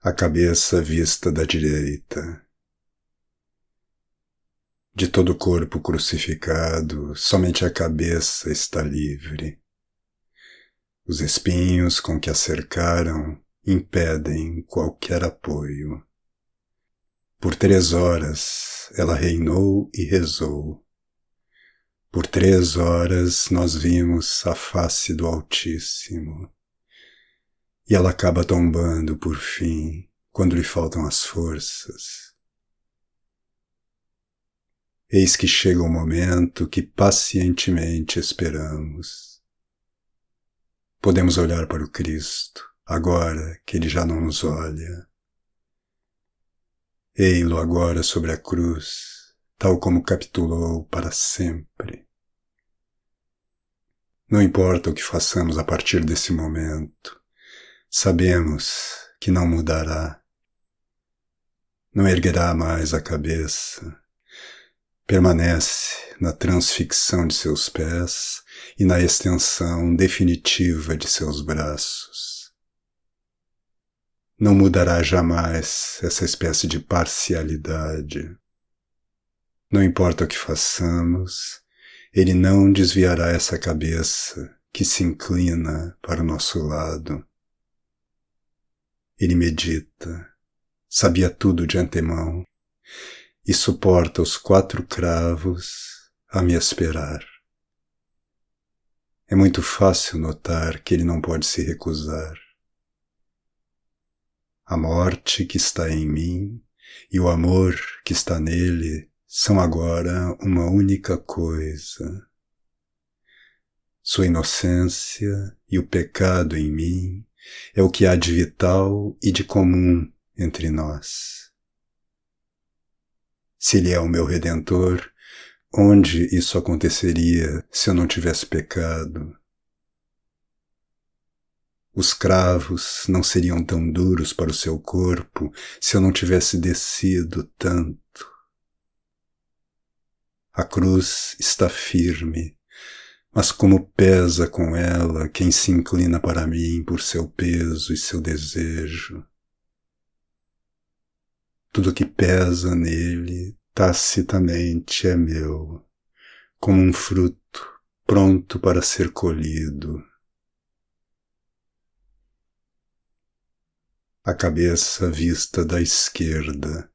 a cabeça vista da direita. De todo o corpo crucificado, somente a cabeça está livre. Os espinhos com que a cercaram impedem qualquer apoio. Por três horas ela reinou e rezou. Por três horas nós vimos a face do Altíssimo e ela acaba tombando por fim quando lhe faltam as forças. Eis que chega o momento que pacientemente esperamos. Podemos olhar para o Cristo, agora que ele já não nos olha. Ei-lo agora sobre a cruz, tal como capitulou para sempre. Não importa o que façamos a partir desse momento, Sabemos que não mudará, não erguerá mais a cabeça, permanece na transfixão de seus pés e na extensão definitiva de seus braços. Não mudará jamais essa espécie de parcialidade. Não importa o que façamos, ele não desviará essa cabeça que se inclina para o nosso lado ele medita, sabia tudo de antemão e suporta os quatro cravos a me esperar. É muito fácil notar que ele não pode se recusar. A morte que está em mim e o amor que está nele são agora uma única coisa. Sua inocência e o pecado em mim é o que há de vital e de comum entre nós. Se Ele é o meu Redentor, onde isso aconteceria se eu não tivesse pecado? Os cravos não seriam tão duros para o seu corpo se eu não tivesse descido tanto. A cruz está firme mas como pesa com ela quem se inclina para mim por seu peso e seu desejo. Tudo que pesa nele tacitamente é meu, como um fruto pronto para ser colhido. A cabeça vista da esquerda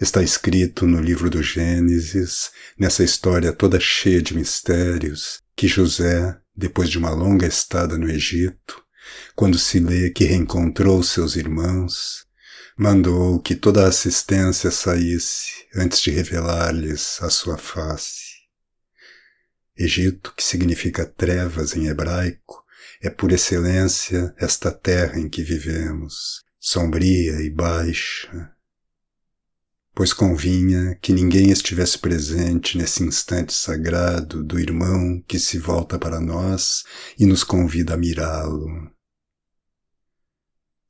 Está escrito no livro do Gênesis, nessa história toda cheia de mistérios, que José, depois de uma longa estada no Egito, quando se lê que reencontrou seus irmãos, mandou que toda a assistência saísse antes de revelar-lhes a sua face. Egito, que significa trevas em hebraico, é por excelência esta terra em que vivemos, sombria e baixa, pois convinha que ninguém estivesse presente nesse instante sagrado do irmão que se volta para nós e nos convida a mirá-lo.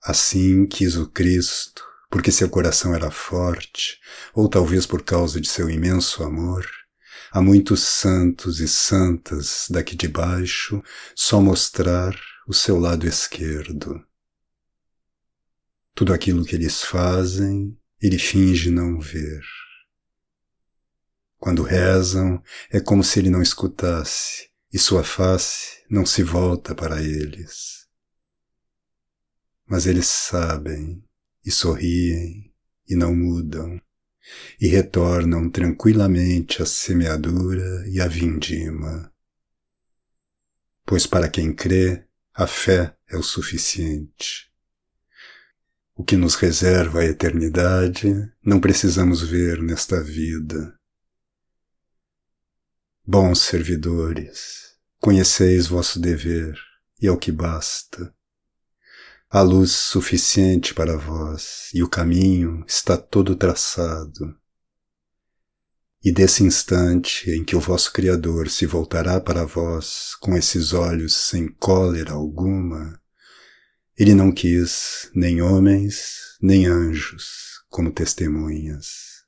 Assim quis o Cristo, porque seu coração era forte, ou talvez por causa de seu imenso amor, a muitos santos e santas daqui de baixo só mostrar o seu lado esquerdo. Tudo aquilo que eles fazem ele finge não ver. Quando rezam, é como se ele não escutasse e sua face não se volta para eles. Mas eles sabem e sorriem e não mudam e retornam tranquilamente à semeadura e à vindima. Pois para quem crê, a fé é o suficiente. O que nos reserva a eternidade não precisamos ver nesta vida. Bons servidores, conheceis vosso dever, e é o que basta. Há luz suficiente para vós, e o caminho está todo traçado. E desse instante em que o vosso Criador se voltará para vós com esses olhos sem cólera alguma, ele não quis nem homens nem anjos como testemunhas.